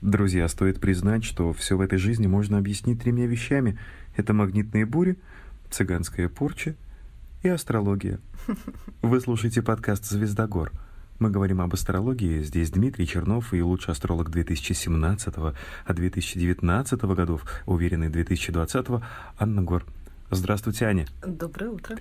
Друзья, стоит признать, что все в этой жизни можно объяснить тремя вещами. Это магнитные бури, цыганская порча и астрология. Вы слушаете подкаст «Звездогор». Мы говорим об астрологии. Здесь Дмитрий Чернов и лучший астролог 2017 а 2019 годов, уверенный 2020 Анна Гор. Здравствуйте, Аня. Доброе утро.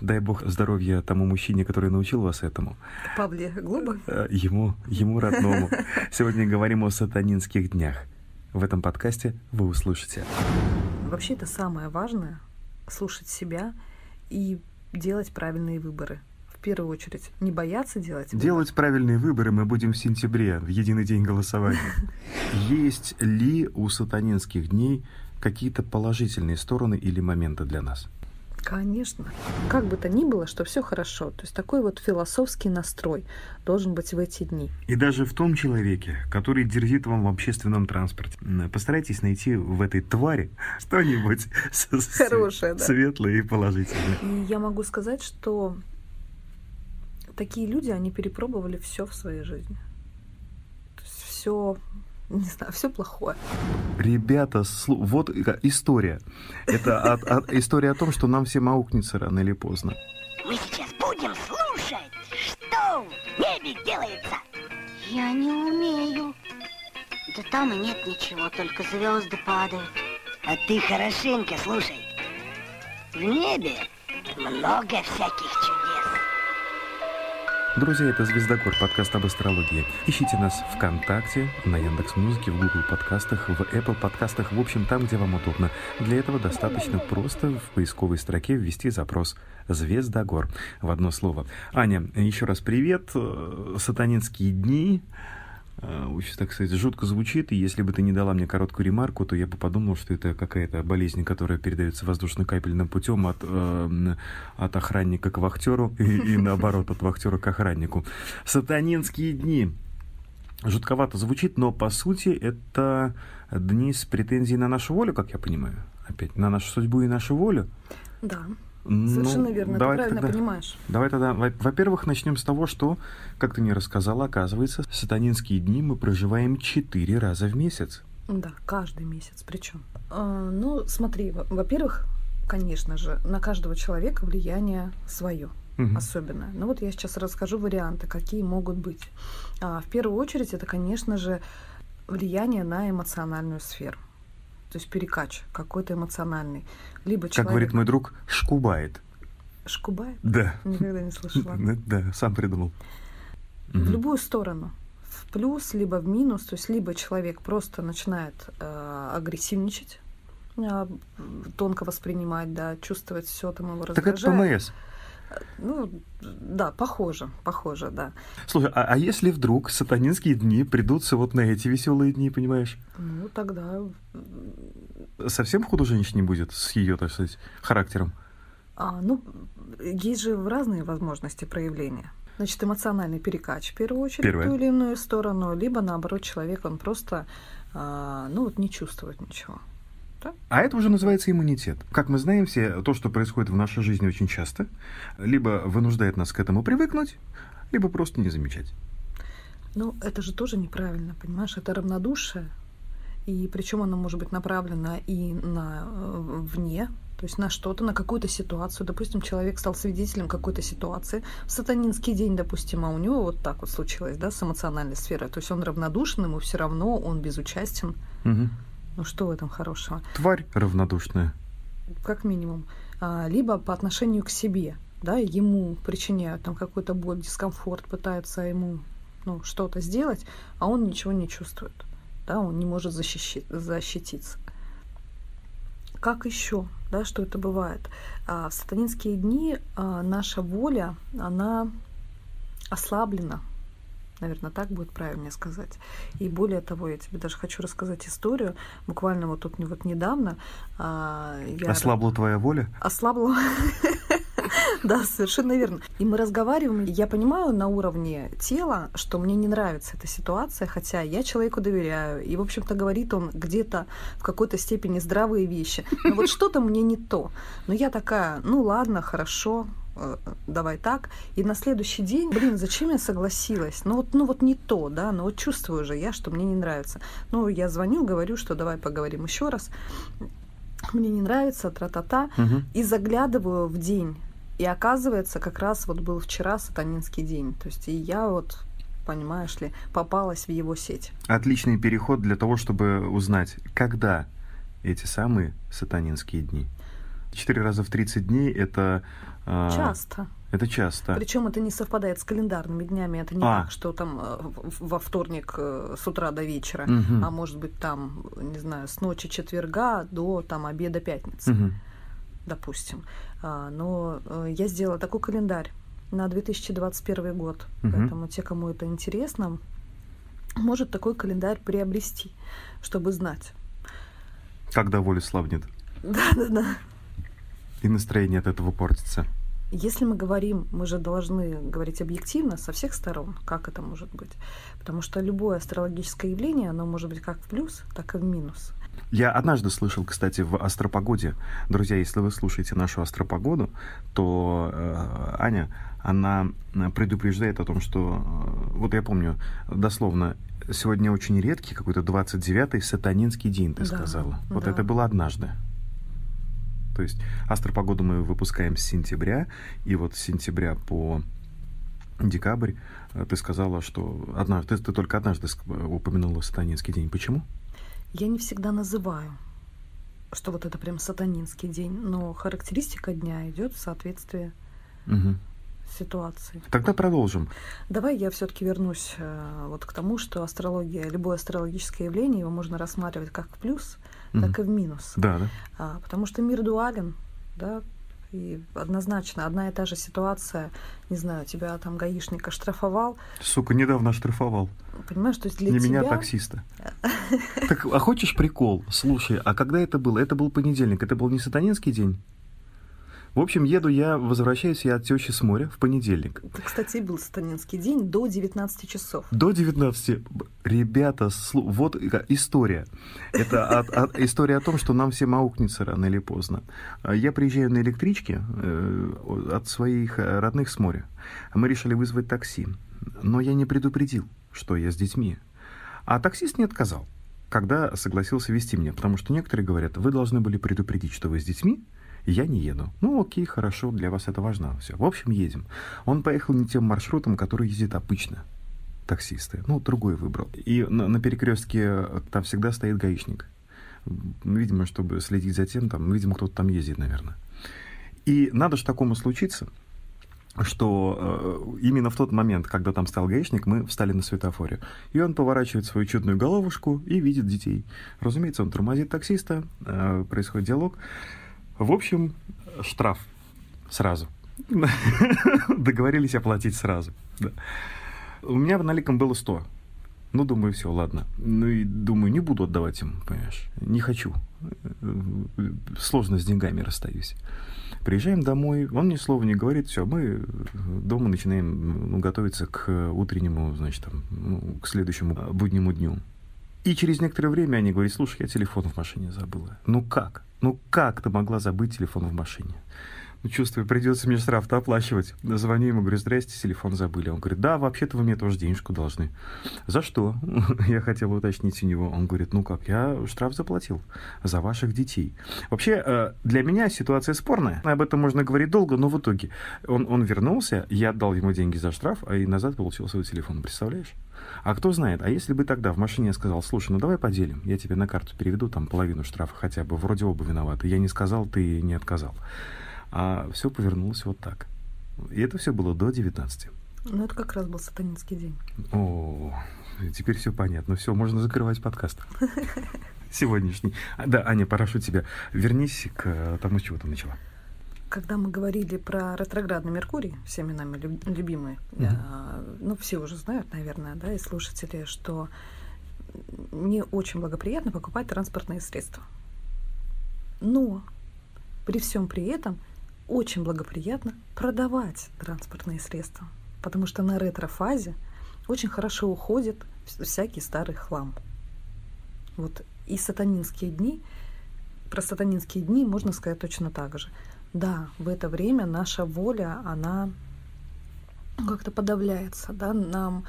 Дай бог здоровья тому мужчине, который научил вас этому. Павле Глуба? Э, ему, ему родному. Сегодня говорим о сатанинских днях. В этом подкасте вы услышите. Вообще это самое важное — слушать себя и делать правильные выборы. В первую очередь, не бояться делать выборы. Делать правильные выборы мы будем в сентябре, в единый день голосования. Есть ли у сатанинских дней какие-то положительные стороны или моменты для нас? Конечно. Как бы то ни было, что все хорошо. То есть такой вот философский настрой должен быть в эти дни. И даже в том человеке, который дерзит вам в общественном транспорте, постарайтесь найти в этой твари что-нибудь Хорошее, да. светлое и положительное. И я могу сказать, что такие люди, они перепробовали все в своей жизни. То есть все не знаю, все плохое. Ребята, слу... вот история. Это от, от, история о том, что нам всем аукнется рано или поздно. Мы сейчас будем слушать, что в небе делается. Я не умею. Да там и нет ничего, только звезды падают. А ты хорошенько слушай. В небе много всяких чудес. Друзья, это Звездогор, подкаст об астрологии. Ищите нас ВКонтакте, на Яндекс Музыке, в Google подкастах, в Apple подкастах, в общем, там, где вам удобно. Для этого достаточно просто в поисковой строке ввести запрос «Звездогор» в одно слово. Аня, еще раз привет. Сатанинские дни. А, очень, так сказать, жутко звучит, и если бы ты не дала мне короткую ремарку, то я бы подумал, что это какая-то болезнь, которая передается воздушно-капельным путем от, э, от охранника к вахтеру и, наоборот, от вахтера к охраннику. Сатанинские дни. Жутковато звучит, но по сути это дни с претензией на нашу волю, как я понимаю. Опять, на нашу судьбу и нашу волю. Да. Совершенно ну, верно, давай ты правильно тогда, понимаешь. Давай тогда, во-первых, начнем с того, что, как ты мне рассказала, оказывается, сатанинские дни мы проживаем четыре раза в месяц. Да, каждый месяц причем. А, ну, смотри, во-первых, конечно же, на каждого человека влияние свое угу. особенное. Ну вот я сейчас расскажу варианты, какие могут быть. А, в первую очередь, это, конечно же, влияние на эмоциональную сферу то есть перекач какой-то эмоциональный. Либо человек... Как говорит мой друг, шкубает. Шкубает? Да. Никогда не слышала. Да, сам придумал. В любую сторону. В плюс, либо в минус. То есть либо человек просто начинает э, агрессивничать, э, тонко воспринимать, да, чувствовать все там его раздражает. Так это ПМС. Ну, да, похоже, похоже, да. Слушай, а, а если вдруг сатанинские дни придутся вот на эти веселые дни, понимаешь? Ну, тогда... Совсем художничать не будет с ее, так сказать, характером? А, ну, есть же разные возможности проявления. Значит, эмоциональный перекач, в первую очередь, Первое. в ту или иную сторону, либо, наоборот, человек, он просто, а, ну, вот не чувствует ничего. Да? А это уже называется иммунитет. Как мы знаем все, то, что происходит в нашей жизни очень часто, либо вынуждает нас к этому привыкнуть, либо просто не замечать. Ну, это же тоже неправильно, понимаешь? Это равнодушие, и причем оно может быть направлено и на э, вне, то есть на что-то, на какую-то ситуацию. Допустим, человек стал свидетелем какой-то ситуации в сатанинский день, допустим, а у него вот так вот случилось, да, с эмоциональной сферой. То есть он равнодушен, ему все равно, он безучастен. Угу. Ну что в этом хорошего? Тварь равнодушная. Как минимум. А, либо по отношению к себе, да, ему причиняют там какой-то боль, дискомфорт, пытаются ему ну, что-то сделать, а он ничего не чувствует, да, он не может защищи- защититься. Как еще, да, что это бывает? А, в сатанинские дни а, наша воля, она ослаблена, наверное, так будет правильнее сказать. И более того, я тебе даже хочу рассказать историю. Буквально вот тут вот недавно а, я... Ослабла твоя воля? Ослабла. Да, совершенно верно. И мы разговариваем, я понимаю на уровне тела, что мне не нравится эта ситуация, хотя я человеку доверяю. И, в общем-то, говорит он где-то в какой-то степени здравые вещи. Но вот что-то мне не то. Но я такая, ну ладно, хорошо, давай так. И на следующий день, блин, зачем я согласилась? Ну вот, ну вот не то, да, ну вот чувствую же я, что мне не нравится. Ну, я звоню, говорю, что давай поговорим еще раз. Мне не нравится, тра-та-та. Мгм. И заглядываю в день. И оказывается, как раз вот был вчера сатанинский день. То есть и я вот, понимаешь ли, попалась в его сеть. Отличный переход для того, чтобы узнать, когда эти самые сатанинские дни. Четыре раза в 30 дней это... а, Часто. Это часто. Причем это не совпадает с календарными днями. Это не А. так, что там э, во вторник э, с утра до вечера, Мгм. а может быть там, не знаю, с ночи четверга до там обеда пятницы, Мгм. допустим. А, но э, я сделала такой календарь на 2021 год. Мгм. Поэтому те, кому это интересно, может такой календарь приобрести, чтобы знать. Когда воля слабнет. Да-да-да. И настроение от этого портится. Если мы говорим, мы же должны говорить объективно со всех сторон, как это может быть. Потому что любое астрологическое явление, оно может быть как в плюс, так и в минус. Я однажды слышал, кстати, в астропогоде. Друзья, если вы слушаете нашу астропогоду, то э, Аня, она э, предупреждает о том, что... э, вот я помню, дословно, сегодня очень редкий, какой-то 29-й сатанинский день, ты Да, сказала. Вот да. это было однажды. То есть астропогоду мы выпускаем с сентября, и вот с сентября по декабрь э, ты сказала, что однажды, ты, ты только однажды ск- упомянула сатанинский день. Почему? Я не всегда называю, что вот это прям сатанинский день, но характеристика дня идет в соответствии Мгм. с ситуацией. Тогда продолжим. Давай я все-таки вернусь э, вот к тому, что астрология, любое астрологическое явление, его можно рассматривать как плюс, Мгм. так и в минус. Да, да. А, потому что мир дуален, да, и однозначно одна и та же ситуация, не знаю, тебя там гаишник оштрафовал, Сука, недавно оштрафовал. понимаешь, то есть для Не тебя... меня, а таксиста. Так, а хочешь прикол? Слушай, а когда это было? Это был понедельник, это был не сатанинский день? В общем, еду я, возвращаюсь я от тещи с моря в понедельник. Это, кстати, был сатанинский день до 19 часов. До 19. Б- Ребята, вот история. Это от- от- история о том, что нам всем аукнется рано или поздно. А Я приезжаю на электричке э, от своих э, родных с моря. Мы решили вызвать такси. Но я не предупредил, что я с детьми. А таксист не отказал, когда согласился вести меня. Потому что некоторые говорят, вы должны были предупредить, что вы с детьми, я не еду. Ну, окей, хорошо, для вас это важно. Все. В общем, едем. Он поехал не тем маршрутом, который ездит обычно таксисты. Ну, другой выбрал. И на, на перекрестке э, там всегда стоит гаишник. Видимо, чтобы следить за тем, там, видимо, кто-то там ездит, наверное. И надо же такому случиться, что э, именно в тот момент, когда там стал гаишник, мы встали на светофоре. И он поворачивает свою чудную головушку и видит детей. Разумеется, он тормозит таксиста, э, происходит диалог. В общем, штраф сразу. Договорились оплатить сразу. Да. У меня наликом было 100. Ну, думаю, все, ладно. Ну и думаю, не буду отдавать им, понимаешь. Не хочу. Сложно с деньгами расстаюсь. Приезжаем домой, он мне слова не говорит, все, мы дома начинаем ну, готовиться к утреннему, значит, там, ну, к следующему буднему дню. И через некоторое время они говорят, слушай, я телефон в машине забыла. Ну как? Ну как ты могла забыть телефон в машине? Ну, чувствую, придется мне штраф-то оплачивать. Звоню ему, говорю, здрасте, телефон забыли. Он говорит, да, вообще-то вы мне тоже денежку должны. За что? Я хотел уточнить у него. Он говорит, ну как, я штраф заплатил за ваших детей. Вообще, э, для меня ситуация спорная. Об этом можно говорить долго, но в итоге он, он вернулся, я отдал ему деньги за штраф, а и назад получил свой телефон. Представляешь? А кто знает, а если бы тогда в машине я сказал, слушай, ну давай поделим, я тебе на карту переведу там половину штрафа хотя бы, вроде оба виноваты. Я не сказал, ты не отказал. А все повернулось вот так. И это все было до 19. Ну, это как раз был сатанинский день. О, теперь все понятно. Все, можно закрывать подкаст. Сегодняшний. А, Да, Аня, прошу тебя, вернись к тому, с чего ты начала. Когда мы говорили про ретроградный Меркурий, всеми нами люб- любимый, Мгм. а, ну, все уже знают, наверное, да, и слушатели, что не очень благоприятно покупать транспортные средства. Но при всем при этом очень благоприятно продавать транспортные средства, потому что на ретро-фазе очень хорошо уходит вс- всякий старый хлам. Вот и сатанинские дни, про сатанинские дни можно сказать точно так же. да, в это время наша воля, она как-то подавляется, да, нам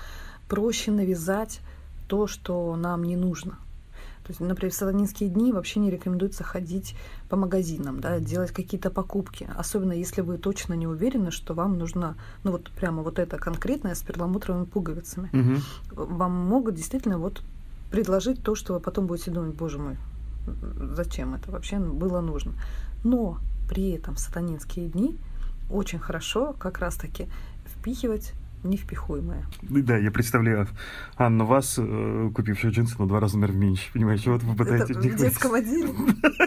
проще навязать то, что нам не нужно. То есть, например, в сатанинские дни вообще не рекомендуется ходить по магазинам, да, делать какие-то покупки, особенно если вы точно не уверены, что вам нужно, ну вот прямо вот это конкретное с перламутровыми пуговицами. Угу. Вам могут действительно вот предложить то, что вы потом будете думать, боже мой, зачем это вообще было нужно. Но при этом сатанинские дни очень хорошо как раз-таки впихивать невпихуемое. Да, я представляю Анну вас, э, купившую джинсы на два размера меньше. Понимаешь, вот вы пытаетесь... Это в детском отделе?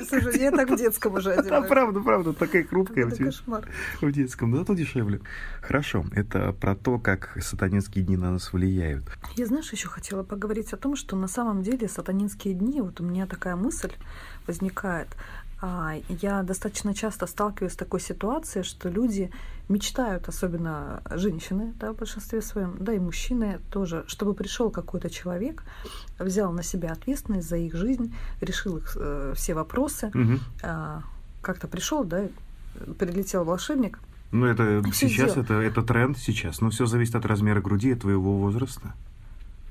Слушай, я так в детском уже одеваю. Да, правда, правда, такая хрупкая. Это кошмар. В детском, зато дешевле. Хорошо, это про то, как сатанинские дни на нас влияют. Я, знаешь, еще хотела поговорить о том, что на самом деле сатанинские дни, вот у меня такая мысль возникает, я достаточно часто сталкиваюсь с такой ситуацией, что люди мечтают, особенно женщины, да, в большинстве своем, да и мужчины тоже, чтобы пришел какой-то человек, взял на себя ответственность за их жизнь, решил их э, все вопросы, Угу. э, как-то пришел, да, прилетел волшебник. Ну, это сейчас, сделал. это, это тренд сейчас. Но все зависит от размера груди и твоего возраста.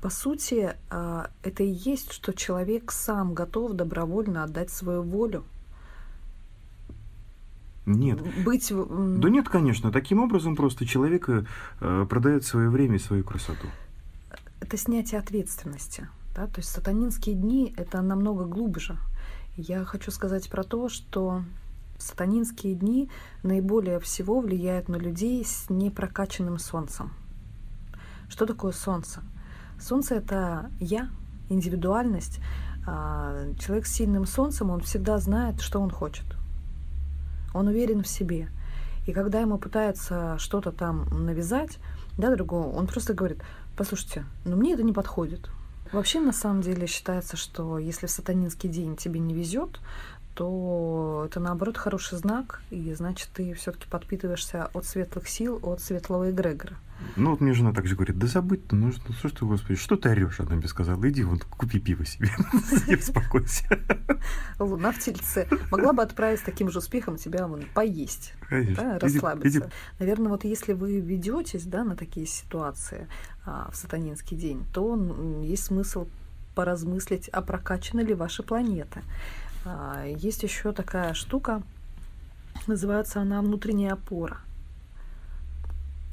По сути, э, это и есть, что человек сам готов добровольно отдать свою волю, Нет. быть... Да нет, конечно. Таким образом просто человек э, продает свое время и свою красоту. это снятие ответственности. Да? То есть сатанинские дни это намного глубже. Я хочу сказать про то, что сатанинские дни наиболее всего влияют на людей с непрокачанным солнцем. Что такое солнце? Солнце это я, индивидуальность. А, Человек с сильным солнцем, он всегда знает, что он хочет. Он уверен в себе. И когда ему пытаются что-то там навязать, да, другого, он просто говорит, послушайте, ну мне это не подходит. Вообще, на самом деле, считается, что если в сатанинский день тебе не везет, то это наоборот хороший знак, и значит, ты все-таки подпитываешься от светлых сил, от светлого эгрегора. Ну, вот мне жена также говорит, да забудь ты, ну что, что ж ты, господи, что ты орешь? Она мне сказала, иди вон, купи пиво себе, и успокойся. Луна в тельце могла бы отправить с таким же успехом тебя вон, поесть, да, Иди- расслабиться. иди- Наверное, вот если вы ведетесь да, на такие ситуации а, в сатанинский день, то есть смысл поразмыслить, а прокачана ли ваша планета. А, Есть еще такая штука, называется она внутренняя опора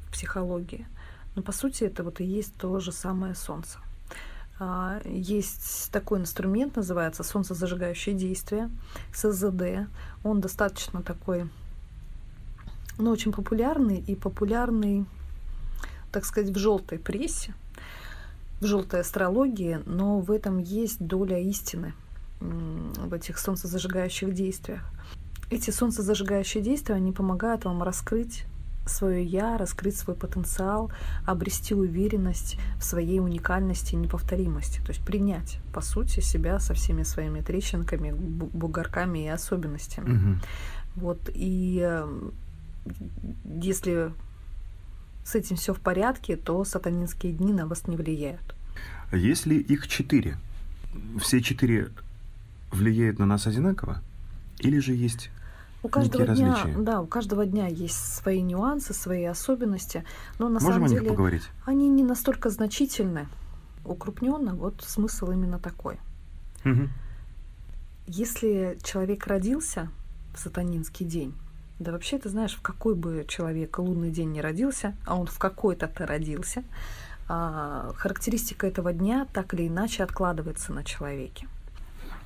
в психологии. Но по сути это вот и есть то же самое Солнце. А, Есть такой инструмент, называется солнцезажигающее действие, СЗД. Он достаточно такой, ну, очень популярный и популярный, так сказать, в желтой прессе, в желтой астрологии, но в этом есть доля истины в этих солнцезажигающих действиях. Эти солнцезажигающие действия, они помогают вам раскрыть свое я, раскрыть свой потенциал, обрести уверенность в своей уникальности и неповторимости, то есть принять, по сути, себя со всеми своими трещинками, бу- бугорками и особенностями. Мгм. Вот, и э, если с этим все в порядке, то сатанинские дни на вас не влияют. А Если их четыре, все четыре влияют на нас одинаково? Или же есть... У каждого Некие дня, различия. да, у каждого дня есть свои нюансы, свои особенности, но на Можем самом о них деле поговорить? они не настолько значительны. Укрупненно, вот смысл именно такой. Мгм. Если человек родился в сатанинский день, да вообще ты знаешь, в какой бы человек лунный день не родился, а он в какой-то-то родился, а, характеристика этого дня так или иначе откладывается на человеке.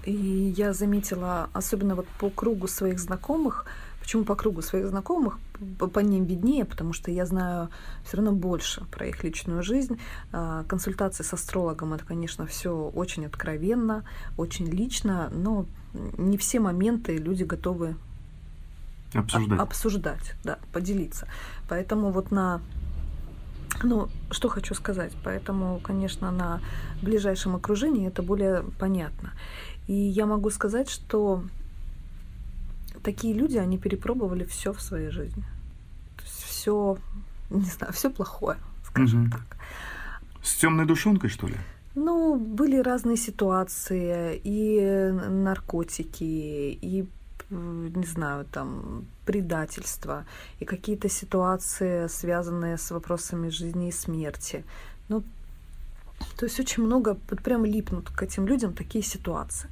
И я заметила, особенно вот по кругу своих знакомых, почему по кругу своих знакомых, по, ним виднее, потому что я знаю все равно больше про их личную жизнь. А, Консультации с астрологом это, конечно, все очень откровенно, очень лично, но не все моменты люди готовы Обсуждать. а- обсуждать, да, поделиться. Поэтому вот на ну, что хочу сказать. Поэтому, конечно, на ближайшем окружении это более понятно. И я могу сказать, что такие люди, они перепробовали все в своей жизни. То есть все, не знаю, все плохое, скажем Мгм. так. С темной душонкой, что ли? Ну, были разные ситуации, и наркотики, и не знаю, там, предательство и какие-то ситуации, связанные с вопросами жизни и смерти. Ну, то есть очень много прям липнут к этим людям такие ситуации.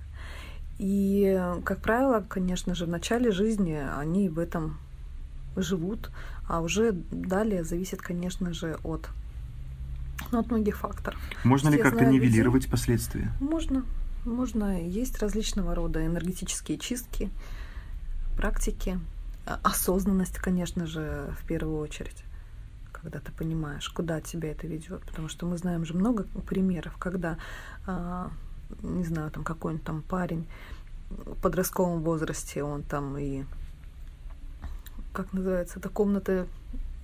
И, как правило, конечно же, в начале жизни они в этом живут, а уже далее зависит, конечно же, от, ну, от многих факторов. Можно ли как-то нивелировать людей, последствия? Можно. Можно. Есть различного рода энергетические чистки, практики, а, осознанность, конечно же, в первую очередь когда ты понимаешь, куда тебя это ведет. Потому что мы знаем же много примеров, когда, а, не знаю, там какой-нибудь там парень в подростковом возрасте, он там и как называется, это комната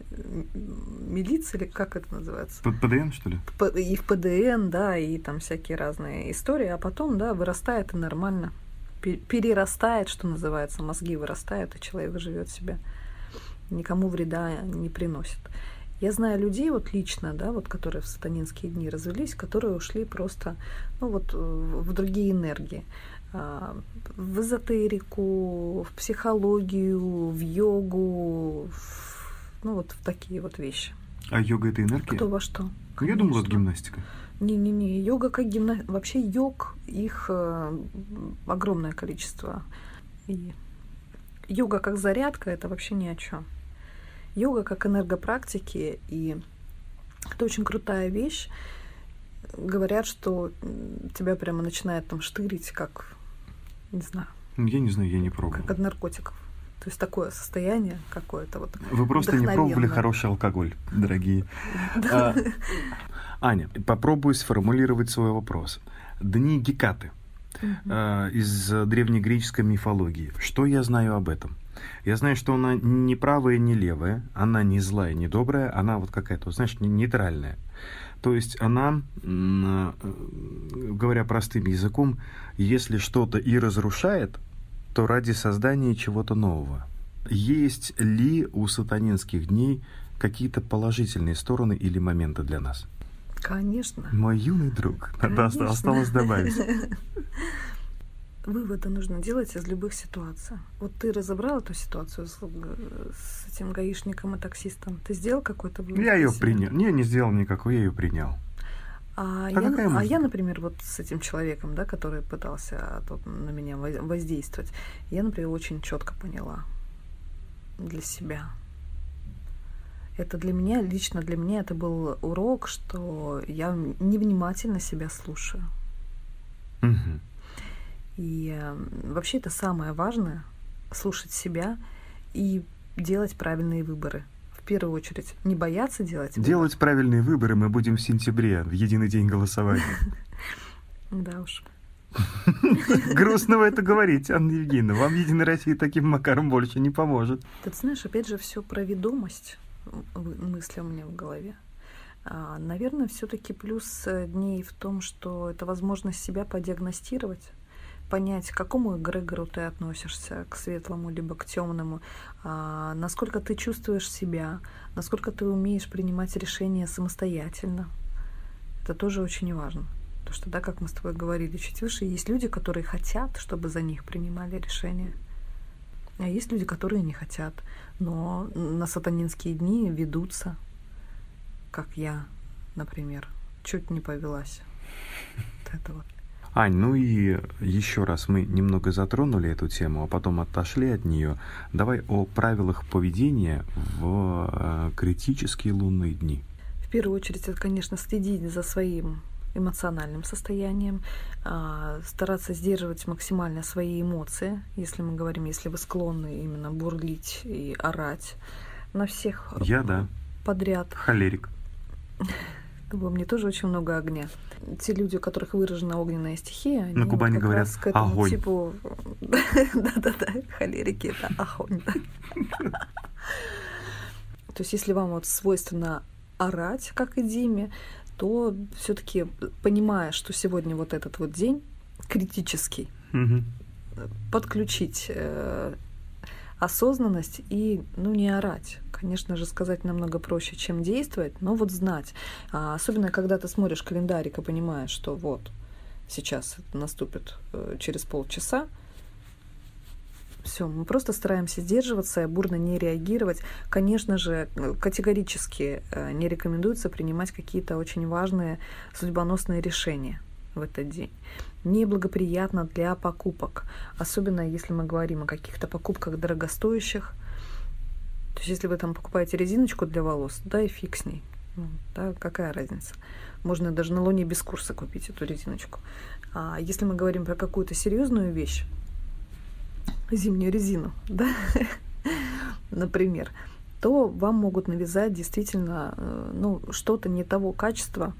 милиции или как это называется? ПДН, что ли? И в ПДН, да, и там всякие разные истории, а потом, да, вырастает и нормально перерастает, что называется, мозги вырастают, и человек живет себе, никому вреда не приносит. Я знаю людей вот лично, да, вот которые в сатанинские дни развелись, которые ушли просто, ну вот в другие энергии. А, в эзотерику, в психологию, в йогу, в, ну вот в такие вот вещи. А йога это энергия? Кто во что? Конечно. Я думала, это гимнастика. Не-не-не, йога как гимнастика. Вообще йог, их э, огромное количество. И йога как зарядка, это вообще ни о чем. Йога как энергопрактики, и это очень крутая вещь. Говорят, что тебя прямо начинает там штырить, как, не знаю. Я не знаю, я не пробовал. Как от наркотиков. То есть такое состояние какое-то вот. Вы просто не пробовали хороший алкоголь, дорогие. А, Аня, попробую сформулировать свой вопрос. Дни Гекаты uh из древнегреческой мифологии. Что я знаю об этом? Я знаю, что она не правая, не левая, она не злая, не добрая, она вот какая-то, знаешь, нейтральная. То есть она, э, говоря простым языком, если что-то и разрушает, то ради создания чего-то нового. Есть ли у сатанинских дней какие-то положительные стороны или моменты для нас? Конечно. Мой юный друг. Конечно. Осталось добавить. Выводы нужно делать из любых ситуаций. Вот ты разобрал эту ситуацию с, с этим гаишником и таксистом. Ты сделал какой-то вывод? Я ее принял. Не, не сделал никакой, я ее принял. А, а, я, а я, например, вот с этим человеком, да, который пытался тут на меня воздействовать, я, например, очень четко поняла для себя. Это для меня, лично для меня это был урок, что я невнимательно себя слушаю. Угу. И вообще это самое важное слушать себя и делать правильные выборы. В первую очередь, не бояться делать выбор. Делать правильные выборы мы будем в сентябре, в единый день голосования. Да уж. Грустно это говорить, Анна Евгеньевна. Вам Единой России таким макаром больше не поможет. Ты знаешь, опять же, все про ведомость мысли у меня в голове. А, наверное, все-таки плюс э, дней в том, что это возможность себя подиагностировать, понять, к какому эгрегору ты относишься, к светлому либо к темному, а, насколько ты чувствуешь себя, насколько ты умеешь принимать решения самостоятельно. Это тоже очень важно. Потому что, да, как мы с тобой говорили чуть выше, есть люди, которые хотят, чтобы за них принимали решения. А есть люди, которые не хотят, но на сатанинские дни ведутся, как я, например, чуть не повелась. Вот это вот. Ань, ну и еще раз мы немного затронули эту тему, а потом отошли от нее. Давай о правилах поведения в э, критические лунные дни. В первую очередь, это, конечно, следить за своим эмоциональным состоянием, а, стараться сдерживать максимально свои эмоции, если мы говорим, если вы склонны именно бурлить и орать на всех Я, да. подряд. Холерик. Во мне тоже очень много огня. Те люди, у которых выражена огненная стихия, они на Кубани вот говорят к этому огонь. типу да-да-да, холерики это огонь. То есть, если вам вот свойственно орать, как и Диме, то все-таки понимая, что сегодня вот этот вот день критический, подключить э, осознанность и ну не орать. Конечно же, сказать намного проще, чем действовать, но вот знать. А особенно, когда ты смотришь календарик и понимаешь, что вот сейчас это наступит э, через полчаса, Все, мы просто стараемся сдерживаться, бурно не реагировать. Конечно же, категорически э, не рекомендуется принимать какие-то очень важные судьбоносные решения в этот день. Неблагоприятно для покупок, особенно если мы говорим о каких-то покупках дорогостоящих. То есть если вы там покупаете резиночку для волос, да и фиг с ней. Ну, да, какая разница? Можно даже на Луне без курса купить эту резиночку. А если мы говорим про какую-то серьезную вещь, зимнюю резину, да, например, то вам могут навязать действительно э, ну, что-то не того качества,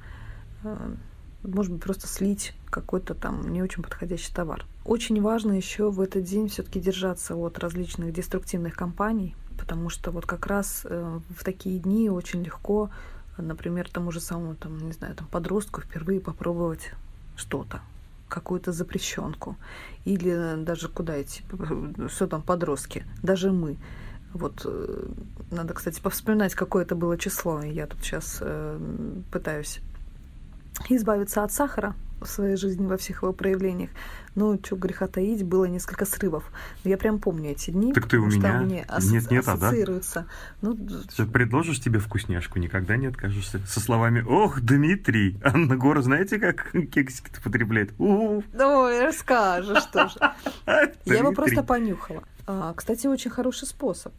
э, может быть, просто слить какой-то там не очень подходящий товар. Очень важно еще в этот день все-таки держаться от различных деструктивных компаний, потому что вот как раз э, в такие дни очень легко, например, тому же самому, там, не знаю, там, подростку впервые попробовать что-то, какую-то запрещенку. Или даже куда идти, что там, подростки, даже мы. Вот э, надо, кстати, повспоминать, какое это было число. Я тут сейчас э, пытаюсь избавиться от сахара в своей жизни во всех его проявлениях. Ну, что греха таить, было несколько срывов. Но я прям помню эти дни. Так ты у меня? Мне асо- нет, нет, а да? Ну, Сейчас предложишь тебе вкусняшку, никогда не откажешься. Со словами «Ох, Дмитрий!» Анна Гора, знаете, как кексики-то потребляет? У-у-у. Ну, расскажешь тоже. Я бы просто понюхала. А, кстати, очень хороший способ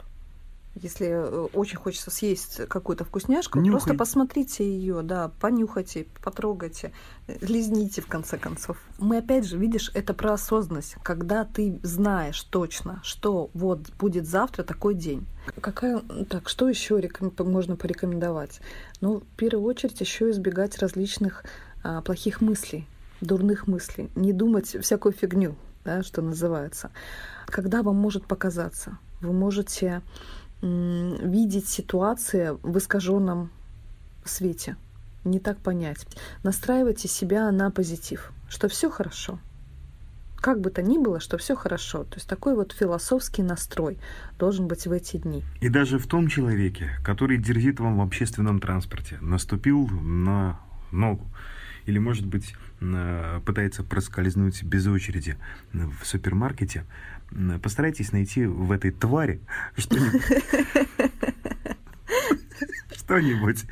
если э, очень хочется съесть какую-то вкусняшку, Нюхай. просто посмотрите ее, да, понюхайте, потрогайте, э, лизните в конце концов. Мы опять же, видишь, это про осознанность, когда ты знаешь точно, что вот будет завтра такой день. Какая, так, что еще реком... можно порекомендовать? Ну, в первую очередь еще избегать различных а, плохих мыслей, дурных мыслей, не думать всякую фигню, да, что называется. Когда вам может показаться, вы можете видеть ситуации в искаженном свете, не так понять. Настраивайте себя на позитив, что все хорошо. Как бы то ни было, что все хорошо. То есть такой вот философский настрой должен быть в эти дни. И даже в том человеке, который дерзит вам в общественном транспорте, наступил на ногу, или, может быть, пытается проскользнуть без очереди в супермаркете, постарайтесь найти в этой твари что-нибудь что-нибудь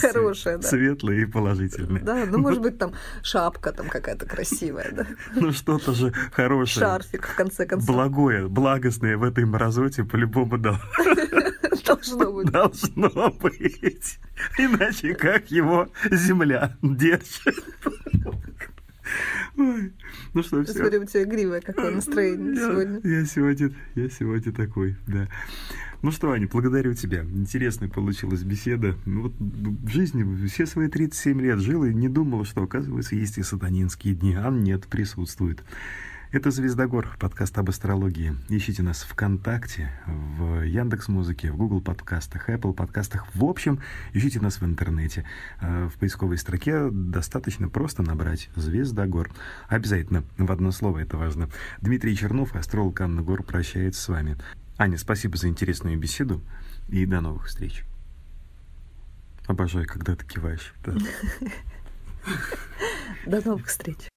Хорошее, да. светлое и положительное. Да, ну, может быть, там шапка там какая-то красивая, да. Ну, что-то же хорошее. Шарфик, в конце концов. Благое, благостное в этой мразоте по-любому да. Должно быть. Должно быть. Иначе как его земля держит? Ой. Ну что, все. Смотри, у тебя игривое какое настроение я, сегодня. Я сегодня, я сегодня такой, да. Ну что, Аня, благодарю тебя. Интересная получилась беседа. Ну, вот в жизни все свои 37 лет жил и не думал, что, оказывается, есть и сатанинские дни. А нет, присутствует. Это «Звездогор», подкаст об астрологии. Ищите нас ВКонтакте, в Яндекс Музыке, в Google подкастах, Apple подкастах. В общем, ищите нас в интернете. Э, в поисковой строке достаточно просто набрать «Звездогор». Обязательно в одно слово, это важно. Дмитрий Чернов, астролог Анна Гор, прощается с вами. Аня, спасибо за интересную беседу и до новых встреч. Обожаю, когда ты киваешь. До новых встреч.